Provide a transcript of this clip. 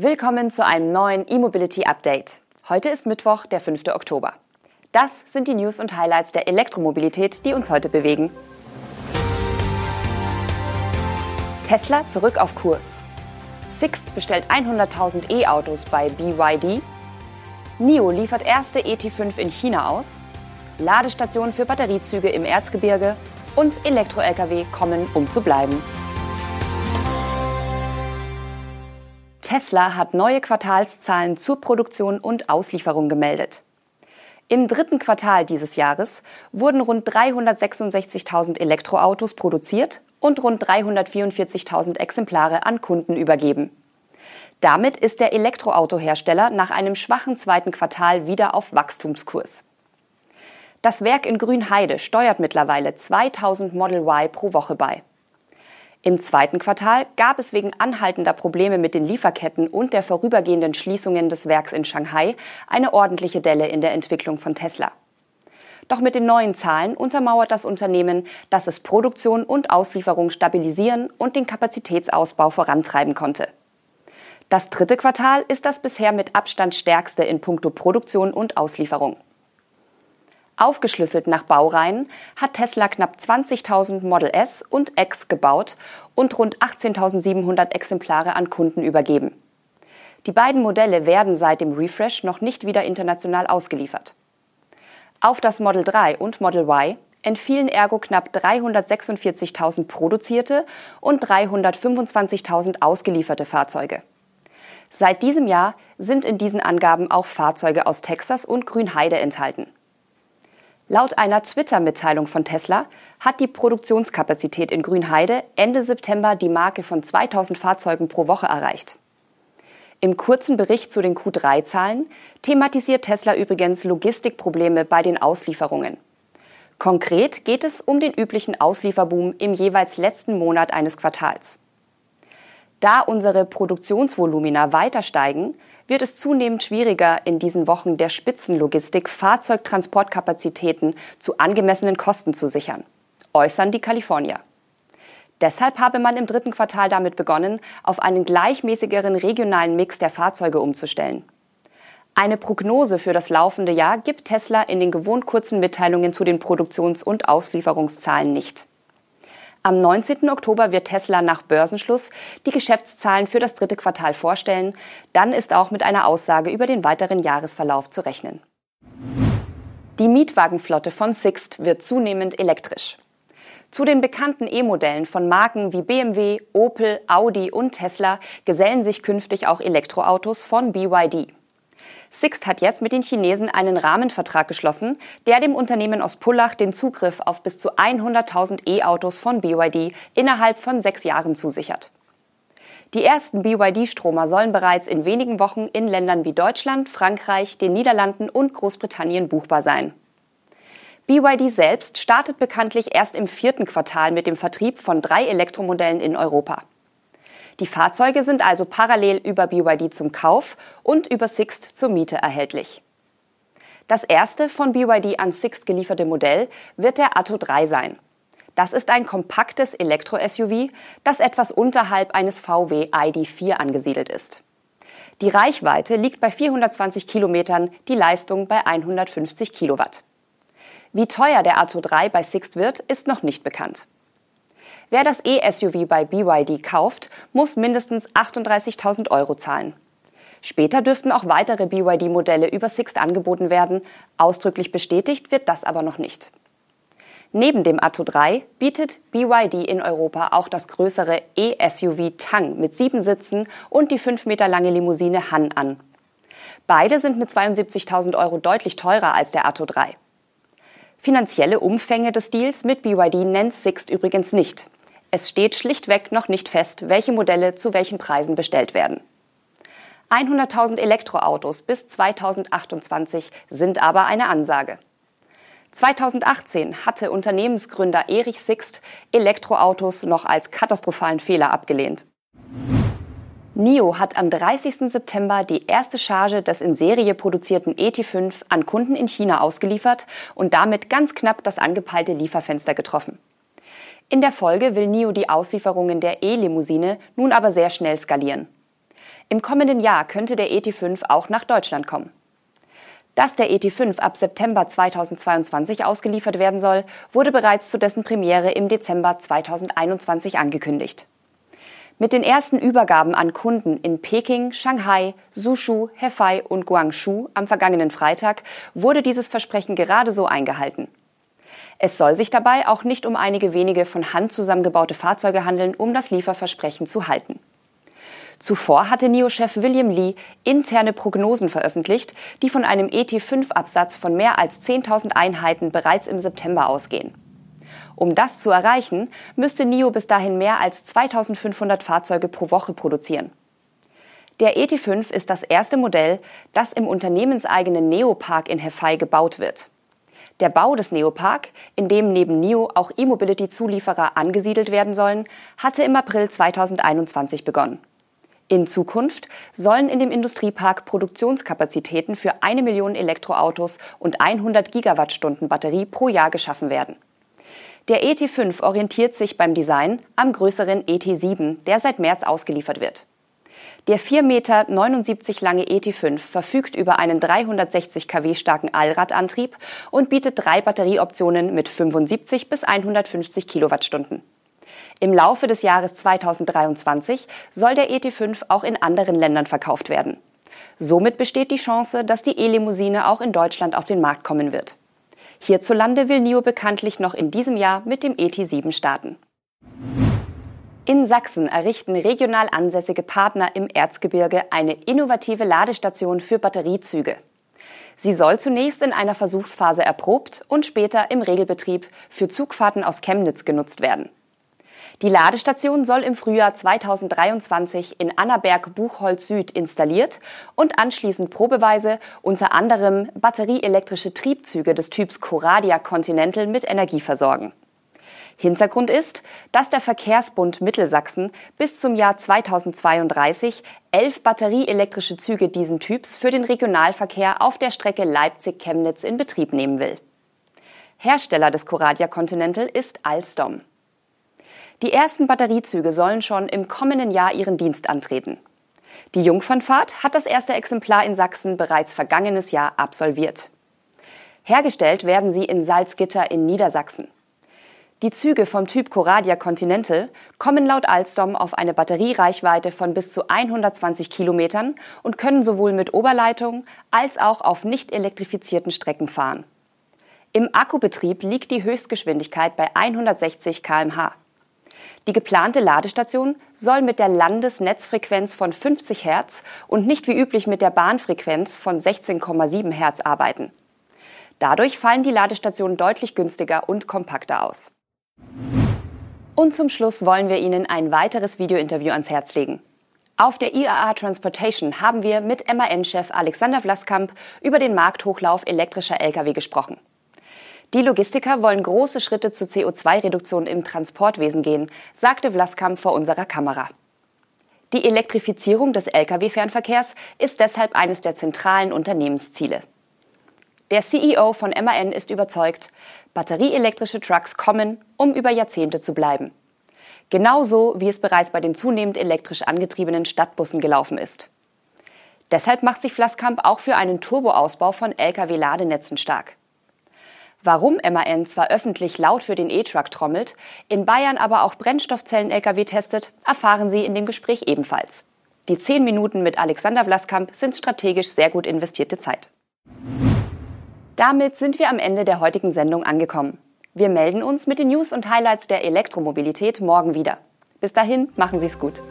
Willkommen zu einem neuen E-Mobility Update. Heute ist Mittwoch, der 5. Oktober. Das sind die News und Highlights der Elektromobilität, die uns heute bewegen. Tesla zurück auf Kurs. Sixt bestellt 100.000 E-Autos bei BYD. NIO liefert erste ET5 in China aus. Ladestationen für Batteriezüge im Erzgebirge und Elektro-Lkw kommen, um zu bleiben. Tesla hat neue Quartalszahlen zur Produktion und Auslieferung gemeldet. Im dritten Quartal dieses Jahres wurden rund 366.000 Elektroautos produziert und rund 344.000 Exemplare an Kunden übergeben. Damit ist der Elektroautohersteller nach einem schwachen zweiten Quartal wieder auf Wachstumskurs. Das Werk in Grünheide steuert mittlerweile 2000 Model Y pro Woche bei. Im zweiten Quartal gab es wegen anhaltender Probleme mit den Lieferketten und der vorübergehenden Schließungen des Werks in Shanghai eine ordentliche Delle in der Entwicklung von Tesla. Doch mit den neuen Zahlen untermauert das Unternehmen, dass es Produktion und Auslieferung stabilisieren und den Kapazitätsausbau vorantreiben konnte. Das dritte Quartal ist das bisher mit Abstand stärkste in puncto Produktion und Auslieferung. Aufgeschlüsselt nach Baureihen hat Tesla knapp 20.000 Model S und X gebaut und rund 18.700 Exemplare an Kunden übergeben. Die beiden Modelle werden seit dem Refresh noch nicht wieder international ausgeliefert. Auf das Model 3 und Model Y entfielen ergo knapp 346.000 produzierte und 325.000 ausgelieferte Fahrzeuge. Seit diesem Jahr sind in diesen Angaben auch Fahrzeuge aus Texas und Grünheide enthalten. Laut einer Twitter-Mitteilung von Tesla hat die Produktionskapazität in Grünheide Ende September die Marke von 2000 Fahrzeugen pro Woche erreicht. Im kurzen Bericht zu den Q3-Zahlen thematisiert Tesla übrigens Logistikprobleme bei den Auslieferungen. Konkret geht es um den üblichen Auslieferboom im jeweils letzten Monat eines Quartals. Da unsere Produktionsvolumina weiter steigen, wird es zunehmend schwieriger, in diesen Wochen der Spitzenlogistik Fahrzeugtransportkapazitäten zu angemessenen Kosten zu sichern, äußern die Kalifornier. Deshalb habe man im dritten Quartal damit begonnen, auf einen gleichmäßigeren regionalen Mix der Fahrzeuge umzustellen. Eine Prognose für das laufende Jahr gibt Tesla in den gewohnt kurzen Mitteilungen zu den Produktions- und Auslieferungszahlen nicht. Am 19. Oktober wird Tesla nach Börsenschluss die Geschäftszahlen für das dritte Quartal vorstellen. Dann ist auch mit einer Aussage über den weiteren Jahresverlauf zu rechnen. Die Mietwagenflotte von Sixt wird zunehmend elektrisch. Zu den bekannten E-Modellen von Marken wie BMW, Opel, Audi und Tesla gesellen sich künftig auch Elektroautos von BYD. Sixt hat jetzt mit den Chinesen einen Rahmenvertrag geschlossen, der dem Unternehmen aus Pullach den Zugriff auf bis zu 100.000 E-Autos von BYD innerhalb von sechs Jahren zusichert. Die ersten BYD-Stromer sollen bereits in wenigen Wochen in Ländern wie Deutschland, Frankreich, den Niederlanden und Großbritannien buchbar sein. BYD selbst startet bekanntlich erst im vierten Quartal mit dem Vertrieb von drei Elektromodellen in Europa. Die Fahrzeuge sind also parallel über BYD zum Kauf und über Sixt zur Miete erhältlich. Das erste von BYD an Sixt gelieferte Modell wird der Atto 3 sein. Das ist ein kompaktes Elektro-SUV, das etwas unterhalb eines VW ID4 angesiedelt ist. Die Reichweite liegt bei 420 Kilometern, die Leistung bei 150 Kilowatt. Wie teuer der Atto 3 bei Sixt wird, ist noch nicht bekannt. Wer das E-SUV bei BYD kauft, muss mindestens 38.000 Euro zahlen. Später dürften auch weitere BYD-Modelle über Sixt angeboten werden. Ausdrücklich bestätigt wird das aber noch nicht. Neben dem Atto 3 bietet BYD in Europa auch das größere E-SUV Tang mit sieben Sitzen und die fünf Meter lange Limousine Han an. Beide sind mit 72.000 Euro deutlich teurer als der Atto 3. Finanzielle Umfänge des Deals mit BYD nennt Sixt übrigens nicht. Es steht schlichtweg noch nicht fest, welche Modelle zu welchen Preisen bestellt werden. 100.000 Elektroautos bis 2028 sind aber eine Ansage. 2018 hatte Unternehmensgründer Erich Sixt Elektroautos noch als katastrophalen Fehler abgelehnt. NIO hat am 30. September die erste Charge des in Serie produzierten ET5 an Kunden in China ausgeliefert und damit ganz knapp das angepeilte Lieferfenster getroffen. In der Folge will NIO die Auslieferungen der E-Limousine nun aber sehr schnell skalieren. Im kommenden Jahr könnte der ET5 auch nach Deutschland kommen. Dass der ET5 ab September 2022 ausgeliefert werden soll, wurde bereits zu dessen Premiere im Dezember 2021 angekündigt. Mit den ersten Übergaben an Kunden in Peking, Shanghai, Suzhou, Hefei und Guangzhou am vergangenen Freitag wurde dieses Versprechen gerade so eingehalten. Es soll sich dabei auch nicht um einige wenige von Hand zusammengebaute Fahrzeuge handeln, um das Lieferversprechen zu halten. Zuvor hatte NIO-Chef William Lee interne Prognosen veröffentlicht, die von einem ET5-Absatz von mehr als 10.000 Einheiten bereits im September ausgehen. Um das zu erreichen, müsste NIO bis dahin mehr als 2500 Fahrzeuge pro Woche produzieren. Der ET5 ist das erste Modell, das im unternehmenseigenen Neopark in Hefei gebaut wird. Der Bau des Neopark, in dem neben NIO auch E-Mobility-Zulieferer angesiedelt werden sollen, hatte im April 2021 begonnen. In Zukunft sollen in dem Industriepark Produktionskapazitäten für eine Million Elektroautos und 100 Gigawattstunden Batterie pro Jahr geschaffen werden. Der ET5 orientiert sich beim Design am größeren ET7, der seit März ausgeliefert wird. Der 4,79 Meter lange ET5 verfügt über einen 360 kW starken Allradantrieb und bietet drei Batterieoptionen mit 75 bis 150 Kilowattstunden. Im Laufe des Jahres 2023 soll der ET5 auch in anderen Ländern verkauft werden. Somit besteht die Chance, dass die E-Limousine auch in Deutschland auf den Markt kommen wird. Hierzulande will NIO bekanntlich noch in diesem Jahr mit dem ET7 starten. In Sachsen errichten regional ansässige Partner im Erzgebirge eine innovative Ladestation für Batteriezüge. Sie soll zunächst in einer Versuchsphase erprobt und später im Regelbetrieb für Zugfahrten aus Chemnitz genutzt werden. Die Ladestation soll im Frühjahr 2023 in Annaberg-Buchholz Süd installiert und anschließend probeweise unter anderem batterieelektrische Triebzüge des Typs Coradia Continental mit Energie versorgen. Hintergrund ist, dass der Verkehrsbund Mittelsachsen bis zum Jahr 2032 elf batterieelektrische Züge diesen Typs für den Regionalverkehr auf der Strecke Leipzig-Chemnitz in Betrieb nehmen will. Hersteller des Coradia Continental ist Alstom. Die ersten Batteriezüge sollen schon im kommenden Jahr ihren Dienst antreten. Die Jungfernfahrt hat das erste Exemplar in Sachsen bereits vergangenes Jahr absolviert. Hergestellt werden sie in Salzgitter in Niedersachsen. Die Züge vom Typ Coradia Continental kommen laut Alstom auf eine Batteriereichweite von bis zu 120 Kilometern und können sowohl mit Oberleitung als auch auf nicht elektrifizierten Strecken fahren. Im Akkubetrieb liegt die Höchstgeschwindigkeit bei 160 km/h. Die geplante Ladestation soll mit der Landesnetzfrequenz von 50 Hertz und nicht wie üblich mit der Bahnfrequenz von 16,7 Hertz arbeiten. Dadurch fallen die Ladestationen deutlich günstiger und kompakter aus. Und zum Schluss wollen wir Ihnen ein weiteres Videointerview ans Herz legen. Auf der IAA Transportation haben wir mit MAN-Chef Alexander Vlaskamp über den Markthochlauf elektrischer Lkw gesprochen. Die Logistiker wollen große Schritte zur CO2-Reduktion im Transportwesen gehen, sagte Vlaskamp vor unserer Kamera. Die Elektrifizierung des Lkw-Fernverkehrs ist deshalb eines der zentralen Unternehmensziele. Der CEO von MAN ist überzeugt, batterieelektrische Trucks kommen, um über Jahrzehnte zu bleiben. Genauso wie es bereits bei den zunehmend elektrisch angetriebenen Stadtbussen gelaufen ist. Deshalb macht sich Vlaskamp auch für einen Turboausbau von Lkw-Ladenetzen stark. Warum MAN zwar öffentlich laut für den E-Truck trommelt, in Bayern aber auch Brennstoffzellen-Lkw testet, erfahren Sie in dem Gespräch ebenfalls. Die zehn Minuten mit Alexander Vlaskamp sind strategisch sehr gut investierte Zeit. Damit sind wir am Ende der heutigen Sendung angekommen. Wir melden uns mit den News und Highlights der Elektromobilität morgen wieder. Bis dahin, machen Sie es gut.